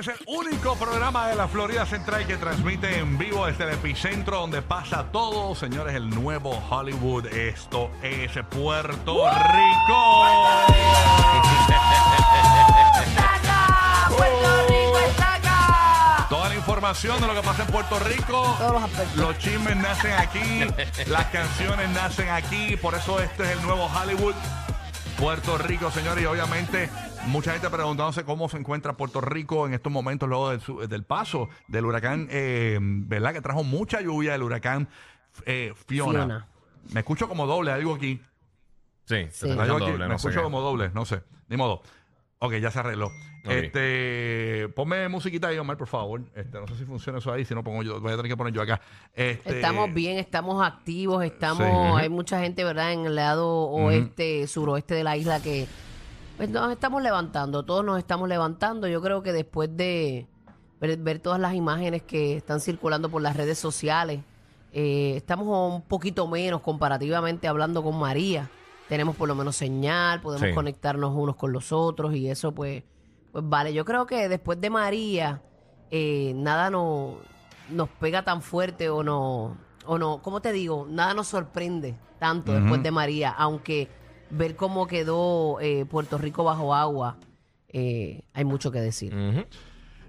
Es el único programa de la Florida Central que transmite en vivo desde el epicentro donde pasa todo, señores, el nuevo Hollywood. Esto es Puerto Rico. ¡Puerto Rico está acá! Toda la información de lo que pasa en Puerto Rico. Todos los aspectos. Los chismes nacen aquí, las canciones nacen aquí, por eso este es el nuevo Hollywood. Puerto Rico, señores, y obviamente mucha gente preguntándose cómo se encuentra Puerto Rico en estos momentos luego del, su- del paso del huracán, eh, ¿verdad? Que trajo mucha lluvia el huracán eh, Fiona. Fiona. Me escucho como doble, algo aquí. Sí, Sí. se está Algo escuchando aquí, doble, me no escucho como doble, no sé, ni modo. Ok, ya se arregló. Este, ponme musiquita ahí, Omar, por favor. Este, no sé si funciona eso ahí, si no pongo yo, voy a tener que poner yo acá. Este, Estamos bien, estamos activos, estamos, Sí. hay mucha gente, ¿verdad? En el lado oeste, suroeste de la isla que pues, nos estamos levantando, todos nos estamos levantando. Yo creo que después de ver, ver todas las imágenes que están circulando por las redes sociales, eh, estamos un poquito menos comparativamente hablando con María. Tenemos por lo menos señal, podemos Sí. conectarnos unos con los otros y eso pues, pues vale. Yo creo que después de María, eh, nada no, nos pega tan fuerte o no, o no, ¿cómo te digo? Nada nos sorprende tanto después de María, aunque ver cómo quedó eh, Puerto Rico bajo agua, eh, hay mucho que decir. Ujú.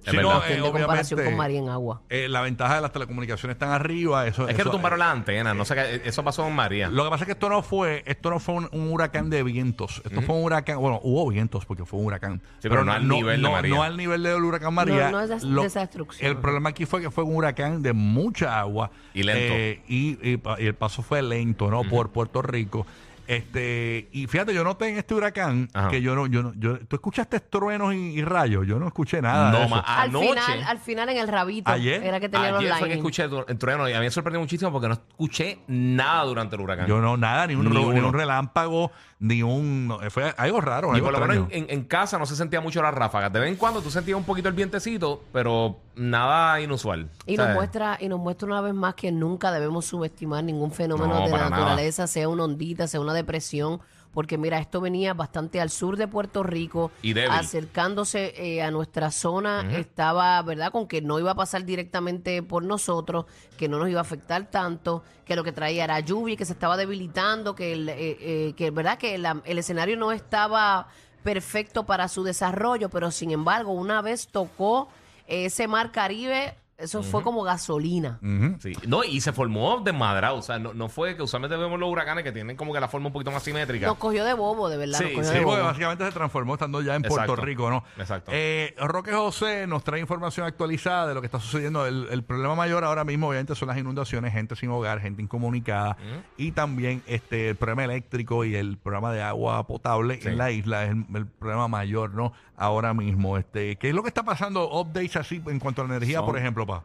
Es Sí, verdad. no, Cuestión eh, comparación obviamente, con María en agua. eh, la ventaja de las telecomunicaciones están arriba. Eso, Es que eso- tumbaron la antena, no sé qué, eso pasó en María. Lo que pasa es que esto no fue, esto no fue un, un huracán de vientos. Esto fue un huracán, bueno, hubo vientos porque fue un huracán. pero no al nivel de no- María. no al nivel del huracán María. No, no es de- de esa destrucción. El problema aquí fue que fue un huracán de mucha agua. Y lento. eh, y, y pa- y el paso fue lento, ¿no? Por Puerto Rico. Este, y fíjate, yo noté en este huracán Ajá. que yo no, yo no, yo, tú escuchaste truenos y, y rayos, yo no escuché nada. de No, eso. ma- Al anoche. final, al final en el rabito ¿Ayer? era que tenía los Ayer fue que escuché el, trueno y a mí me sorprendió muchísimo porque no escuché nada durante el huracán. Yo no, nada, ni un, Ni un relámpago, ni un. no, fue algo raro. y algo por lo menos en, casa no se sentía mucho las ráfagas. De vez en cuando tú sentías un poquito el vientecito, pero nada inusual. Y nos muestra y nos muestra una vez más que nunca debemos subestimar ningún fenómeno No, de nada. naturaleza, sea una ondita, sea una depresión, porque mira, esto venía bastante al sur de Puerto Rico, Y débil. acercándose eh, a nuestra zona, estaba, ¿verdad? Con que no iba a pasar directamente por nosotros, que no nos iba a afectar tanto, que lo que traía era lluvia, que se estaba debilitando, que, el, eh, eh, que verdad que la- el escenario no estaba perfecto para su desarrollo, pero sin embargo, una vez tocó ese mar Caribe, eso fue como gasolina. Sí. No, y se formó desmadrado. O sea, no, no fue que usualmente vemos los huracanes que tienen como que la forma un poquito más simétrica. Nos cogió de bobo, de verdad. Sí, nos cogió sí, de porque básicamente se transformó estando ya en Exacto. Puerto Rico, ¿no? Exacto. Eh, Roque José nos trae información actualizada de lo que está sucediendo. El, el problema mayor ahora mismo, obviamente, son las inundaciones, gente sin hogar, gente incomunicada y también este el problema eléctrico y el programa de agua potable Sí. en la isla es el, el problema mayor, ¿no? Ahora mismo, este, ¿qué es lo que está pasando? Updates así en cuanto a la energía, Son- por ejemplo, pa.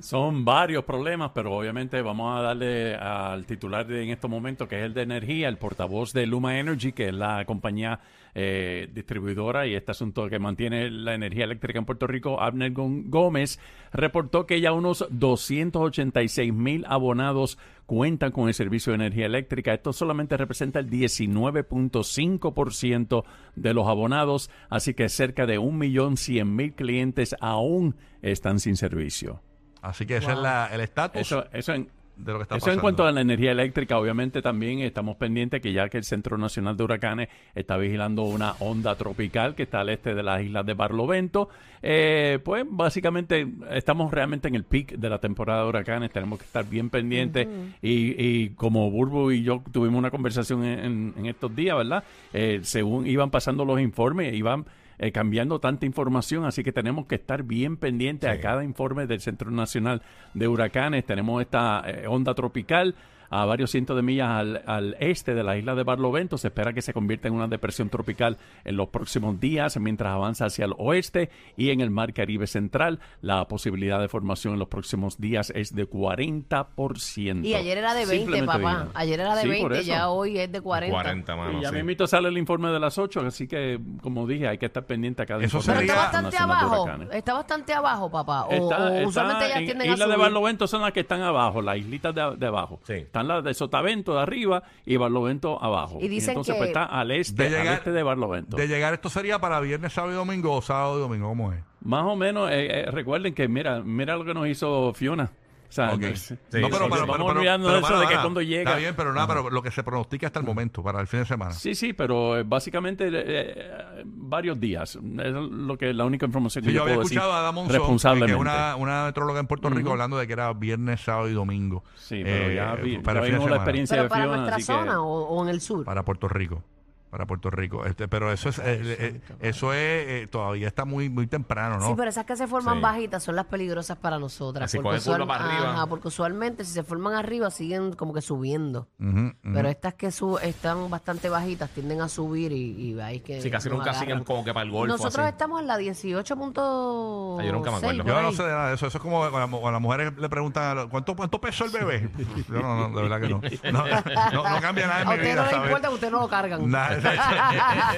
Son varios problemas, pero obviamente vamos a darle al titular de, en estos momentos, que es el de energía, el portavoz de Luma Energy, que es la compañía eh, distribuidora y este asunto que mantiene la energía eléctrica en Puerto Rico, Abner Gómez, reportó que ya unos 286 mil abonados cuentan con el servicio de energía eléctrica. Esto solamente representa el 19.5% de los abonados, así que cerca de 1.100.000 clientes aún están sin servicio. Así que ese es la- el estatus Eso, eso en, de lo que está eso pasando. en cuanto a la energía eléctrica, obviamente también estamos pendientes que ya que el Centro Nacional de Huracanes está vigilando una onda tropical que está al este de las islas de Barlovento, eh, pues básicamente estamos realmente en el peak de la temporada de huracanes, tenemos que estar bien pendientes. Y, y como Burbu y yo tuvimos una conversación en estos días, ¿verdad? Eh, según iban pasando los informes, iban eh, cambiando tanta información, así que tenemos que estar bien pendientes a cada informe del Centro Nacional de Huracanes. Tenemos esta eh, onda tropical, a varios cientos de millas al, al este de la isla de Barlovento. Se espera que se convierta en una depresión tropical en los próximos días mientras avanza hacia el oeste y en el mar Caribe central. La posibilidad de formación en los próximos días es de 40%. Y ayer era de 20, Simplemente papá. Ayer era de Sí, por 20, eso. ya hoy es de 40. 40, mano. Y ya sí. mismito sale el informe de las 8, así que, como dije, hay que estar pendiente a cada Eso sería- está bastante abajo. Está bastante abajo, papá. O, Está- o está usualmente ellas en tienden a Isla de. Barlovento son las que están abajo, las islitas de, de abajo. Sí. Están las de Sotavento de arriba y Barlovento abajo. Y dicen entonces que- pues, está al este, De llegar- al este de Barlovento. De llegar esto sería para viernes, sábado y domingo o sábado y domingo, ¿cómo es? Más o menos, eh, eh, recuerden que mira, mira lo que nos hizo Fiona. O sea, Ok. no- Sí, no, pero, sí, pero, sí. Vamos olvidando de eso de que cuando llega- Está bien, pero nada, pero lo que se pronostica hasta el momento, para el fin de semana. Sí, sí, pero eh, básicamente eh, eh, varios días. Es lo que la única información que Sí, yo yo, había puedo decir escuchado a Ada Monzón, que responsablemente. es una, una metróloga en Puerto Rico, hablando de que era viernes, sábado y domingo. Sí, pero eh, ya, vi- para ya el fin de vimos la semana. experiencia Pero de para Fiona, nuestra así que- zona o, o en el sur. Para Puerto Rico. Para Puerto Rico. Este, pero eso es, eh, eh, eso es, eh, todavía está muy, muy temprano, ¿no? Sí, pero esas que se forman Sí. bajitas son las peligrosas para nosotras. Así porque, coge curva para arriba. Ajá, porque usualmente si se forman arriba siguen como que subiendo. Ujú, ujú. Pero estas que su- están bastante bajitas tienden a subir y, y ahí que Sí, casi nos nunca agarran. siguen como que para el golfo. Nosotros así. estamos en la 18.6. Ah, yo nunca me acuerdo. por Yo no ahí. sé de nada de eso. Eso es como cuando, mu- cuando las mujeres le preguntan ¿cuánto, cuánto pesó el bebé? Yo no, no, de verdad que no. No, no, no cambia nada en A mi usted vida. no le ¿sabes? importa que usted no lo cargan. Nada,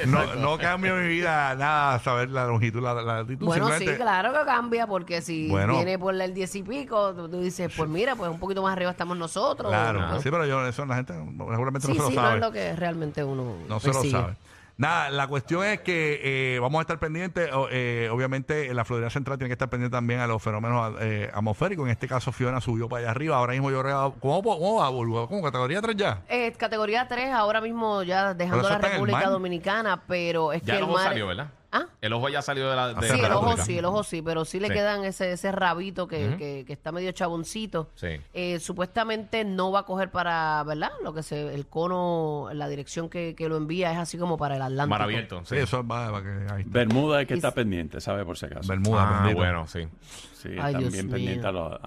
no, no cambia mi vida nada saber la longitud, la, la latitud. Bueno, sí, simplemente- claro que cambia, porque si Bueno. viene por el 10 y pico, tú, tú dices, pues mira, pues un poquito más arriba estamos nosotros. Claro, ¿no? sí, pero yo, eso la gente seguramente Sí, no se lo sí, no sabe. es lo que realmente uno No se lo persigue. sabe. Nada, la cuestión es que eh, vamos a estar pendientes. o, eh, obviamente, la Florida Central tiene que estar pendiente también a los fenómenos eh, atmosféricos. En este caso, Fiona subió para allá arriba. Ahora mismo yo creo. ¿Cómo, cómo va, Bulbo? ¿Cómo? ¿Categoría 3 ya? Eh, categoría 3, ahora mismo ya dejando eso la está en el República mar. Dominicana, pero es Ya que el el ojo mar... salió, ¿verdad? ¿Ah? El ojo ya salió de la. de Sí, Sí, la el ojo sí, el ojo sí, pero sí le Sí. quedan ese, ese rabito que, que, que está medio chaboncito. Sí. Eh, supuestamente no va a coger para, ¿verdad? Lo que se, el cono, la dirección que, que lo envía es así como para el Atlántico. Mar abierto. Sí, Sí. eso va para que. Ahí está. Bermuda es que Y está pendiente, ¿sabe? Por si acaso. Bermuda, Ah, bueno, sí. Sí, Ay, Dios mío. pendientes a, lo-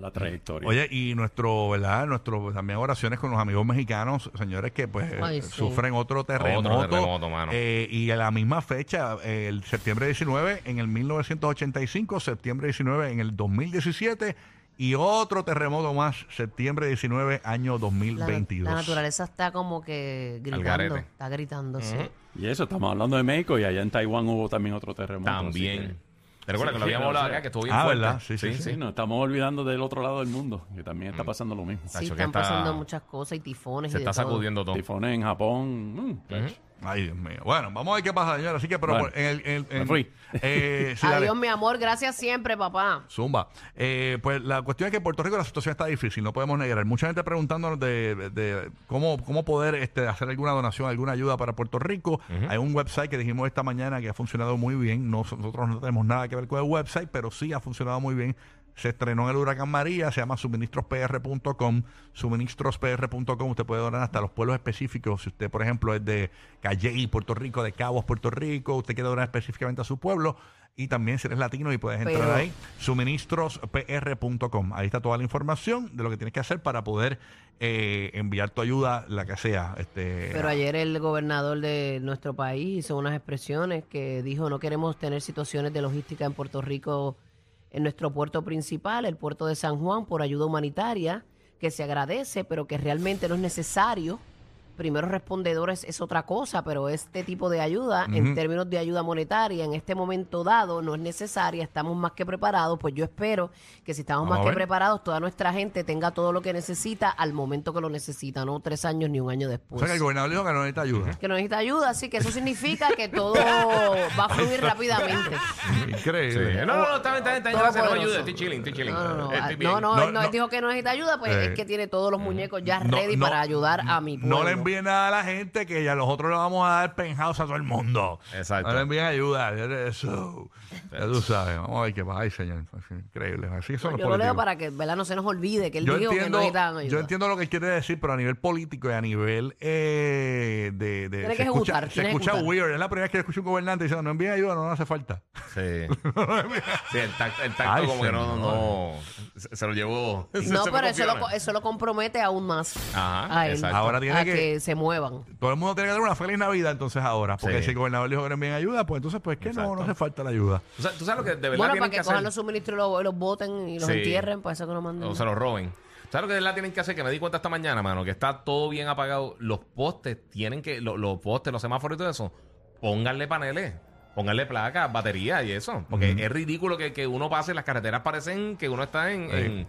a- la trayectoria. Oye, y nuestro, ¿verdad? Nuestro también oraciones con los amigos mexicanos, señores que pues Ay, sí. sufren otro terremoto. terremoto, mano. Eh, y a la misma fecha, eh, el septiembre 19 en el 1985, septiembre 19 en el 2017 y otro terremoto más, septiembre 19 año La, 2022. la naturaleza está como que gritando. Está gritando, sí. Y eso, estamos hablando de México y allá en Taiwán hubo también otro terremoto. así También. ¿Te recuerdas Sí, que lo habíamos sí, hablado o sea, acá? Que estuvo bien ah, fuerte. ¿verdad? Sí, sí, Sí, nos estamos olvidando del otro lado del mundo, que también está pasando lo mismo. Sí, Tacho, están está- pasando muchas cosas y tifones Se y de está todo. sacudiendo todo. Tifones en Japón. mm, tacho. Ay, Dios mío. Bueno, vamos a ver qué pasa, señor. Así que, pero Bueno, por- en el... en- en- me fui. eh, sí, dale. Adiós, mi amor. Gracias siempre, papá. Zumba. Eh, pues la cuestión es que en Puerto Rico la situación está difícil, no podemos negar. Mucha gente preguntándonos de, de cómo, cómo poder este, hacer alguna donación, alguna ayuda para Puerto Rico. Hay un website que dijimos esta mañana que ha funcionado muy bien. No- nosotros no tenemos nada que ver con el website, pero sí ha funcionado muy bien. Se estrenó en el huracán María, se llama suministrospr.com, suministrospr.com. Usted puede donar hasta los pueblos específicos. Si usted, por ejemplo, es de Calley, Puerto Rico, de Cabos, Puerto Rico, usted quiere donar específicamente a su pueblo. Y también si eres latino y puedes entrar Pero- ahí, suministrospr.com. Ahí está toda la información de lo que tienes que hacer para poder eh, enviar tu ayuda, la que sea. Este, Pero ayer el gobernador de nuestro país hizo unas expresiones que dijo no queremos tener situaciones de logística en Puerto Rico en nuestro puerto principal, el puerto de San Juan, por ayuda humanitaria, que se agradece, pero que realmente no es necesario. Primeros respondedores es otra cosa, pero este tipo de ayuda, en términos de ayuda monetaria, en este momento dado, no es necesaria, estamos más que preparados, pues yo espero que si estamos Vamos más que preparados, toda nuestra gente tenga todo lo que necesita al momento que lo necesita, no tres años ni un año o después sea que el gobernador dijo que no necesita ayuda. que no necesita ayuda, así que eso significa que todo va a fluir rápidamente. Sí. Increíble. No, no, no, está bien, está bien, está bien. Estoy chilling, estoy chilling. No, no, no, Estoy ah, no, no, No, él no, dijo que no necesita ayuda, pues Eh, es que tiene todos los muñecos ya No, ready no, para ayudar a mi pueblo. No le envíen nada a la gente que ya nosotros le vamos a dar penthouse a todo el mundo. Exacto. No le envíen ayuda. Eso. Ya tú sabes. Vamos a ver qué pasa. Ay, señor. Increíble. Así son los Yo lo leo para que ¿verdad? no se nos olvide que él yo dijo que entiendo, no necesitaban ayuda. yo entiendo lo que quiere decir, pero a nivel político y a nivel eh, de, de- Tiene se que escucha, ejecutar, se que escucha ejecutar. weird. Es la primera vez que escucho un gobernante diciendo no envíen ayuda, no nos hace falta. Sí. Sí, el tacto, el tacto Ay, como que no, no. se lo llevó. No, se pero eso lo, eso lo compromete aún más Ajá, a él. exacto. Ahora tiene a que, que... se muevan. Todo el mundo tiene que dar una feliz Navidad entonces ahora. Porque Sí. si el gobernador dijo que no envíen ayuda, pues entonces, pues que no, Exacto. no hace falta la ayuda. O sea, tú sabes lo que de verdad Bueno, tienen para que que hacer. cojan los suministros y los, los boten y los Sí. entierren, para eso que lo manden. O se los roben. ¿Sabes lo que de verdad tienen que hacer? Que me di cuenta esta mañana, mano, que está todo bien apagado. Los postes tienen que, lo- los postes, los semáforos y todo eso, pónganle paneles, pónganle placas, baterías y eso. Porque es ridículo que, que uno pase, las carreteras parecen que uno está en... en-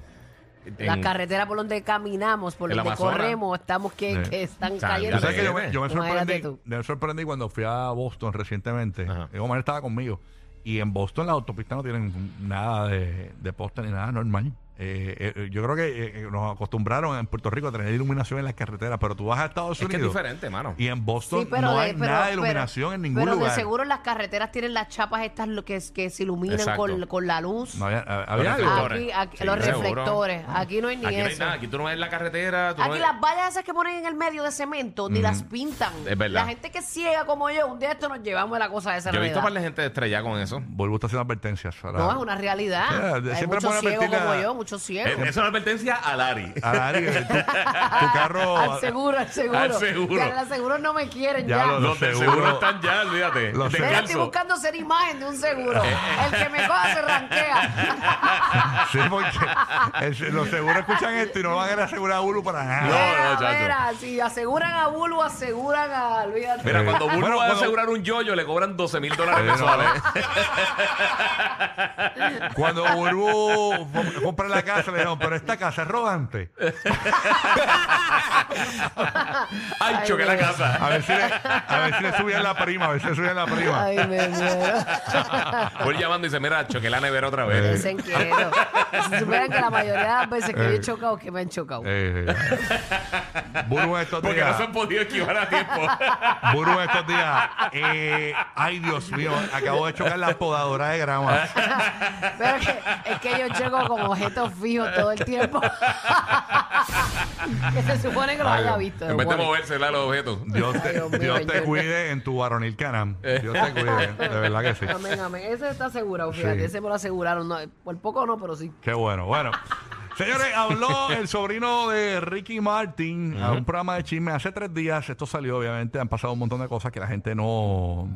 La en- carretera por donde caminamos, por la donde Amazonas. corremos, estamos que, Sí. que están O sea, cayendo. Que yo me, Imagínate yo me sorprendí, tú. me sorprendí cuando fui a Boston recientemente. Ajá. Omar estaba conmigo. Y en Boston las autopistas no tienen nada de, de poste ni nada normal. Eh, eh, yo creo que eh, eh, nos acostumbraron en Puerto Rico a tener iluminación en las carreteras, pero tú vas a Estados Es que es Unidos diferente, mano. y en Boston Sí, pero no de- hay pero- nada de pero- iluminación en ningún pero lugar. de seguro las carreteras tienen las chapas estas que, que se iluminan con, con la luz. No había, había Los reflectores. Aquí, aquí- Sí, los reflectores. Aquí no hay ni Aquí no hay eso. nada, aquí tú no ves la carretera. Tú no Aquí ves- las vallas esas que ponen en el medio de cemento ni las pintan. Es verdad. La gente que es ciega como yo, un día esto nos llevamos de la cosa de esa Yo he visto realidad. par de gente estrellada con eso. Vuelvo a hacer advertencias. para- No, es una realidad. Yeah, Hay siempre muchos pone ciegos como la- yo, muchos ciegos. Es, es una advertencia a Lari. A Dari, tu, tu carro. Al seguro, al seguro. Al seguro. Ya, los seguros no me quieren Ya ya. lo- Los del seguro- están ya, olvídate. Los estoy buscando ser imagen de un seguro. El que me coja se ranquea. Sí, porque el- los seguros escuchan esto y no van a asegurar a Ulu para nada. No, mira, chacho. mira, si aseguran a Bulu, aseguran a... Olvídate. Mira, Eh, cuando Bulbo bueno, va a asegurar un yoyo, le cobran 12 mil dólares Eh, no. mensuales. Cuando com- compra la casa, le dijeron, pero esta casa es rodante. Ay, choqué la casa. A ver si le, a ver si le subían la prima, a ver si le subían la prima. Ay, me muero. Voy llamando y dice, mira, choqué la nevera otra vez. Dicen que no. Si supieran que la mayoría de las veces que yo Eh. he chocado, que me han chocado. Eh, Burbu en estos Porque no días. se han podido esquivar a tiempo. Burbu en estos días. eh, ay, Dios mío, acabo de chocar la podadora de grama. Pero es que, es que yo choco con objetos fijos todo el tiempo. que se supone que lo Ay, haya visto. en vez de moverse, la los objetos. Dios Ay, te, Dios mío, Dios te cuide en tu varonil canam. Dios te cuide, de verdad que sí. Amén, amén. Ese está asegurado, fíjate. Sí. Ese me lo aseguraron. No, por poco no, pero sí. Qué bueno. Bueno. Señores, habló el sobrino de Ricky Martin a un programa de chisme hace tres días. Esto salió, obviamente, han pasado un montón de cosas que la gente no.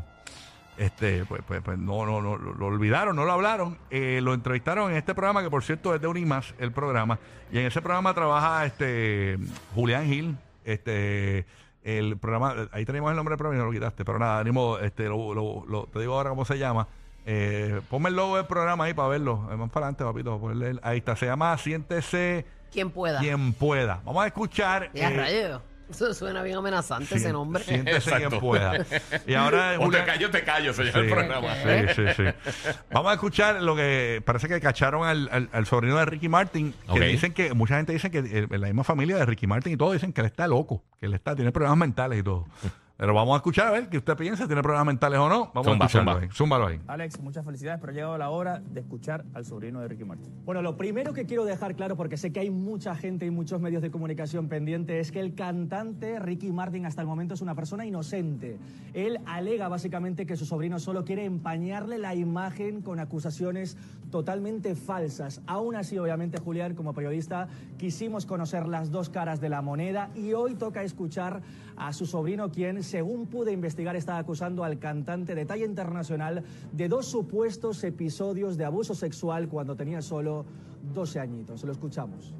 Este, pues, pues, pues no, no, no, lo, olvidaron, no lo hablaron. Eh, lo entrevistaron en este programa, que por cierto es de Unimas, el programa. Y en ese programa trabaja este Julián Gil, este el programa, ahí tenemos el nombre del programa y no lo quitaste, pero nada, ánimo, este, lo, lo- lo- te digo ahora cómo se llama. Eh, ponme el logo del programa ahí para verlo. Más para adelante, papito. ponerle ahí está. Se llama Siéntese Quien pueda. quien pueda. Vamos a escuchar. Ya, eh. Eso suena bien amenazante, ese nombre. Siéntese quien Exacto. pueda. Y ahora O te Julián- callo, te callo, se llama Sí, el programa. sí, sí, sí. Vamos a escuchar lo que parece que cacharon al, al- al sobrino de Ricky Martin, que Ok. dicen que mucha gente dice que eh, la misma familia de Ricky Martin y todo dicen que él está loco, que él está tiene problemas mentales y todo. Pero vamos a escuchar a ver qué usted piensa, tiene problemas mentales o no. Vamos Zumba, a escucharlo zumba. ahí. Zúmbalo ahí. Alex, muchas felicidades, pero ha llegado la hora de escuchar al sobrino de Ricky Martin. Bueno, lo primero que quiero dejar claro, porque sé que hay mucha gente y muchos medios de comunicación pendiente, es que el cantante Ricky Martin hasta el momento es una persona inocente. Él alega básicamente que su sobrino solo quiere empañarle la imagen con acusaciones totalmente falsas. Aún así, obviamente, Julián, como periodista, quisimos conocer las dos caras de la moneda y hoy toca escuchar a su sobrino, quien, según pude investigar, está acusando al cantante de talla internacional de dos supuestos episodios de abuso sexual cuando tenía solo 12 añitos. Lo escuchamos.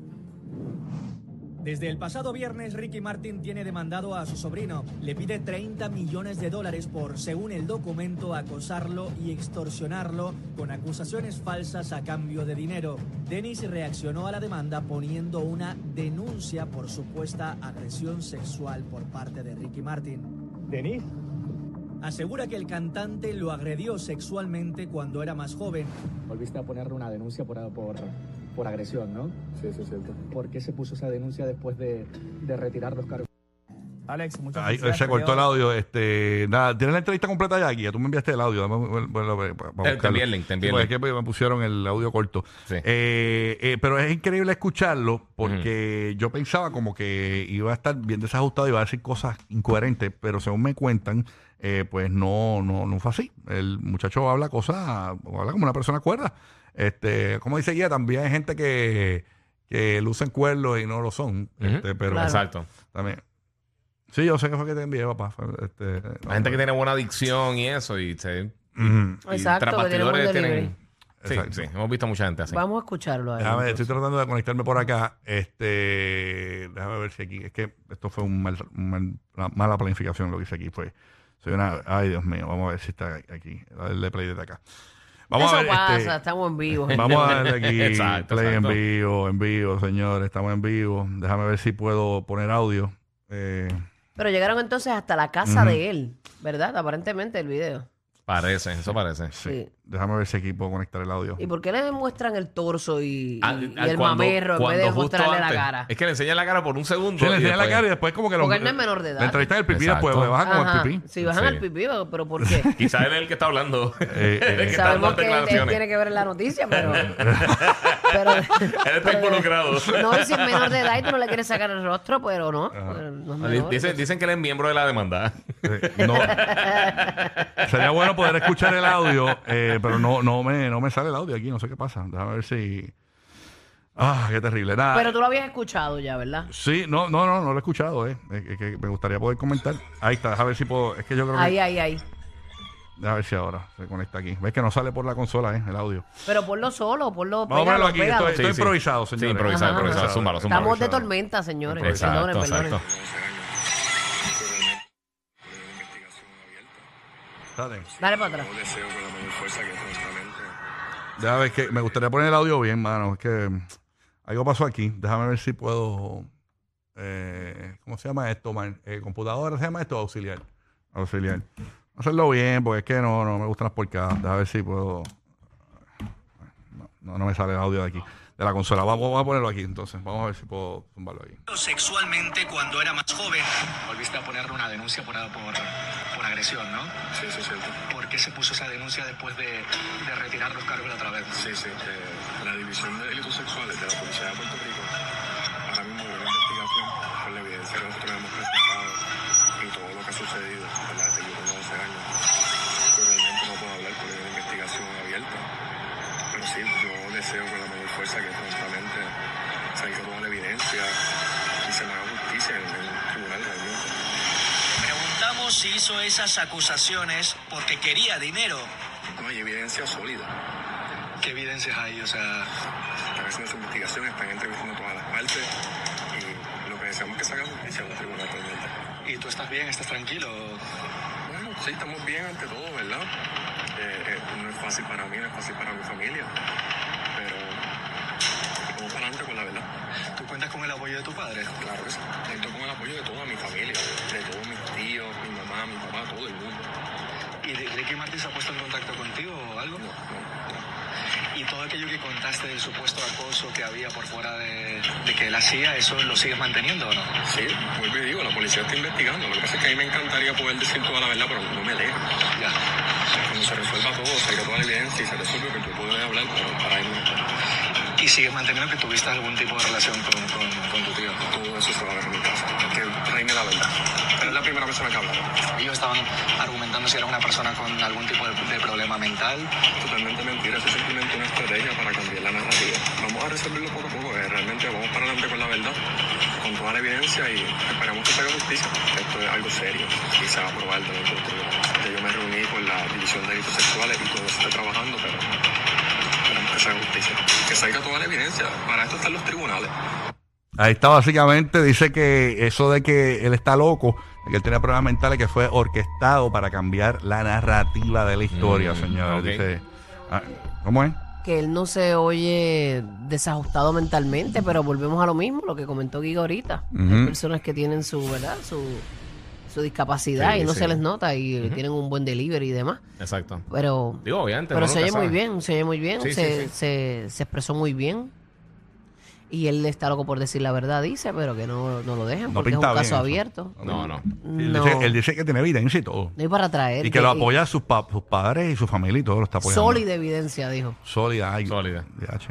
Desde el pasado viernes, Ricky Martin tiene demandado a su sobrino. Le pide 30 millones de dólares por, según el documento, acosarlo y extorsionarlo con acusaciones falsas a cambio de dinero. Dennis reaccionó a la demanda poniendo una denuncia por supuesta agresión sexual por parte de Ricky Martin. ¿Denis? Asegura que el cantante lo agredió sexualmente cuando era más joven. Volviste a ponerle una denuncia por, por, por agresión, ¿no? Sí, eso es cierto. ¿Por qué se puso esa denuncia después de, de retirar los cargos? Alex, muchas Ahí felicidades. se cortó el audio. Este, nada, ¿tienes la entrevista completa ya aquí? Ya tú me enviaste el audio. Dame, bueno, bueno, para- para te buscarlo. envié el link, te envié Sí, el porque es que me pusieron el audio corto. Sí. Eh, eh, pero es increíble escucharlo porque yo pensaba como que iba a estar bien desajustado y iba a decir cosas incoherentes, pero según me cuentan, eh, pues no, no, no fue así. El muchacho habla cosas, habla como una persona cuerda. Este, como dice Guía, también hay gente que, que lucen cuernos y no lo son. Este, pero Claro. Exacto. también. Sí, yo sé que fue que te envié, papá. Este, La gente que tiene buena adicción y eso, y se. Ujú. y Exacto, tras que tiene buen bastidores delivery. Sí, Exacto. sí, hemos visto mucha gente así. Vamos a escucharlo. a él, Déjame, entonces. estoy tratando de conectarme por acá. Este, déjame ver si aquí. Es que esto fue un mal- un mal- una mala planificación lo que hice aquí. Fue, soy una. Ay, Dios mío. Vamos a ver si está aquí. A darle play desde acá. Vamos Eso a ver. pasa, este, estamos en vivo. gente. Vamos a darle aquí Exacto, play exacto. en vivo, en vivo, señores. Estamos en vivo. Déjame ver si puedo poner audio. Eh, Pero llegaron entonces hasta la casa de él, ¿verdad? Aparentemente el video. Parece, eso parece. sí. Déjame ver si aquí puedo conectar el audio. ¿Y por qué le muestran el torso y, Ah, y ah, el cuando- mamerro en vez de justo mostrarle la antes- cara? Es que le enseñan la cara por un segundo. Sí, le y enseñé la después- cara y después como que lo... Porque él no es menor de edad. La entrevista del pipí Exacto. después, pues, bajan con Ajá. el pipí. Sí, bajan Sí. al pipí, pero ¿por qué? Quizás él es el que está hablando. Eh, eh, El que está Sabemos que él, él declaraciones. tiene que ver en la noticia, pero... pero Él está involucrado. No, y si es menor de edad y tú no le quieres sacar el rostro, pero no. no es menor, Dicen, pues. dicen que él es miembro de la demanda. Eh, no. Sería bueno poder escuchar el audio, eh, pero no, no, me, no me sale el audio aquí, no sé qué pasa. Déjame ver si. Ah, qué terrible. Nada. Pero tú lo habías escuchado ya, ¿verdad? Sí, no, no, no, no lo he escuchado, eh. Es que me gustaría poder comentar. Ahí está, déjame ver si puedo. Es que yo creo que. Ahí, ahí, ahí. Déjame ver si ahora se conecta aquí. Ves que no sale por la consola, eh, el audio. Pero ponlo solo, ponlo, Vamos a ponerlo aquí. pégalo. Estoy, estoy Sí, sí. improvisado, Sí, señores. improvisado, Ajá, improvisado. Zúmbalo, zúmbalo. Estamos de improvisado. tormenta, señores. Exacto, Perdonen, perdonen. exacto. Dale. Dale para atrás. Que Déjame ver que me gustaría poner el audio bien, mano. Es que algo pasó aquí. Déjame ver si puedo. eh, ¿Cómo se llama esto, man? Eh, computadora se llama esto auxiliar. Auxiliar. Hacerlo bien, porque es que no, no me gustan las porcadas. Déjame ver si puedo. No, no, me sale el audio de aquí, de la consola. Vamos, vamos a ponerlo aquí entonces. Vamos a ver si puedo tumbarlo aquí. sexualmente cuando era más joven. Volviste a ponerle una denuncia por, por agresión, ¿no? Sí, sí, cierto. ¿Por qué se puso esa denuncia después de, de retirar los cargos otra vez? Sí, sí. eh, la División de Delitos Sexuales de la Policía de Puerto Rico ahora mismo de una investigación con la evidencia que nosotros hemos presentado Hizo esas acusaciones porque quería dinero. No hay evidencia sólida. ¿Qué evidencias hay? O sea, Están haciendo su investigación, están entrevistando a todas las partes y lo que deseamos es que se haga justicia en un tribunal realmente. ¿y tú estás bien? ¿Estás tranquilo? Bueno, sí, estamos bien ante todo, ¿verdad? Eh, eh, no es fácil para mí, no es fácil para mi familia, vamos para adelante con la verdad. ¿Tú cuentas con el apoyo de tu padre? Claro que sí. Cuento con el apoyo de toda mi familia, de todos mis tíos, mi mamá, mi papá, todo el mundo. ¿Y Ricky Martin se ha puesto en contacto contigo o algo? No, no, no. ¿Y todo aquello que contaste del supuesto acoso que había por fuera de, de que él hacía, eso lo sigues manteniendo o no? Sí, vuelvo y digo, la policía está investigando. Lo que pasa es que a mí me encantaría poder decir toda la verdad, pero no me dejan. Ya. Cuando se resuelva todo, salga toda la evidencia y se resuelve que yo puedo hablar, pero para él no. ¿Y sigues manteniendo que tuviste algún tipo de relación con, con, con tu tío? Todo eso se va a ver en mi casa. Que reine la verdad. Pero es la primera persona que habla. Ellos estaban argumentando si era una persona con algún tipo de, de problema mental. Totalmente mentira. Es simplemente una estrategia para cambiar la narrativa. Vamos a resolverlo poco a poco. eh, Realmente vamos para adelante con la verdad, con toda la evidencia y esperamos que se haga justicia. Esto es algo serio y se va a probar de. Ya Yo me reuní con la División de Delitos Sexuales y todo se está trabajando, pero justicia. Que salga toda la evidencia. Para esto están los tribunales. Ahí está básicamente, dice que eso de que él está loco, de que él tiene problemas mentales, que fue orquestado para cambiar la narrativa de la historia, Mm. Dice, ah, ¿cómo es? Que él no se oye desajustado mentalmente, pero volvemos a lo mismo, lo que comentó Guigo ahorita. Hay personas que tienen su, ¿verdad? Su, su discapacidad Sí, y no sí. se les nota y tienen un buen delivery y demás. Exacto. Pero, Digo, obviamente. pero se oye muy bien, se oye muy bien, Sí, se, sí. Se, se expresó muy bien. Y él está loco por decir la verdad, dice, pero que no, no lo dejen No porque es un caso eso. abierto. No, no. Él, No, dice, él dice que tiene evidencia y todo. no hay para traer. Y que lo apoya a sus, pa- sus padres y su familia y todo lo está apoyando. Sólida evidencia, dijo. Sólida. ay, Sólida. DH.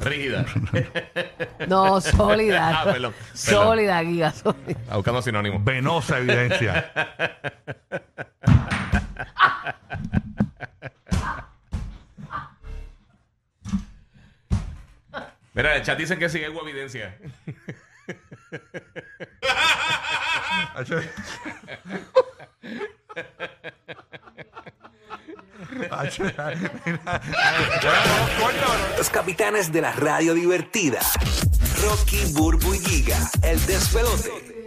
Rígida. No, sólida. Ah, perdón, perdón. Sólida, guía, sólida. Ah, Buscando sinónimos. Venosa evidencia. Mira, el chat dicen que sí hubo evidencia. Hacho. Hacho, mira, mira, coño, Los capitanes de la radio divertida. Rocky, Burbu y Giga, el despelote.